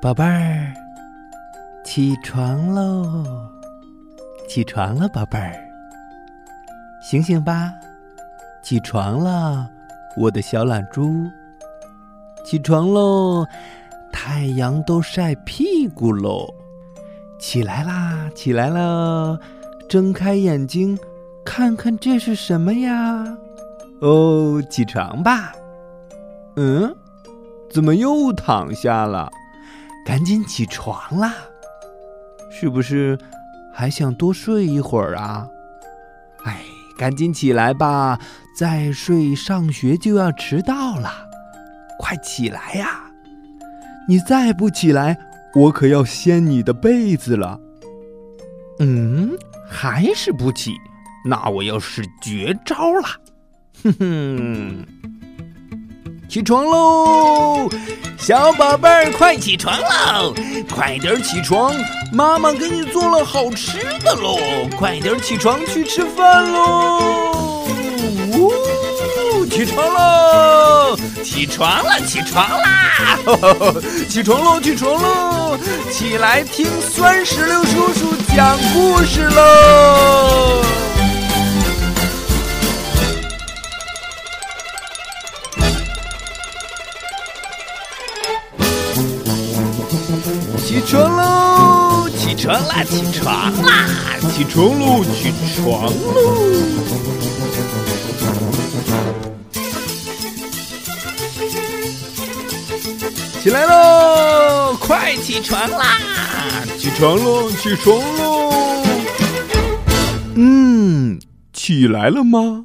宝贝儿，起床喽！起床了，宝贝儿，醒醒吧！起床了，我的小懒猪。起床喽，太阳都晒屁股喽！起来啦，起来了，睁开眼睛，看看这是什么呀？哦，起床吧。嗯，怎么又躺下了？赶紧起床啦！是不是还想多睡一会儿啊？哎，赶紧起来吧，再睡上学就要迟到了。快起来呀！你再不起来，我可要掀你的被子了。嗯，还是不起，那我要使绝招了。哼哼，起床喽，小宝贝儿，快起床喽！快点起床，妈妈给你做了好吃的喽！快点起床去吃饭喽！呜，起床喽！起床了，起床啦！起床喽，起床喽！起来听酸石榴叔叔讲故事喽！起床喽！起床啦！起床啦！起床喽！起床喽！起来喽！快起床啦！起床喽！起床喽！嗯，起来了吗？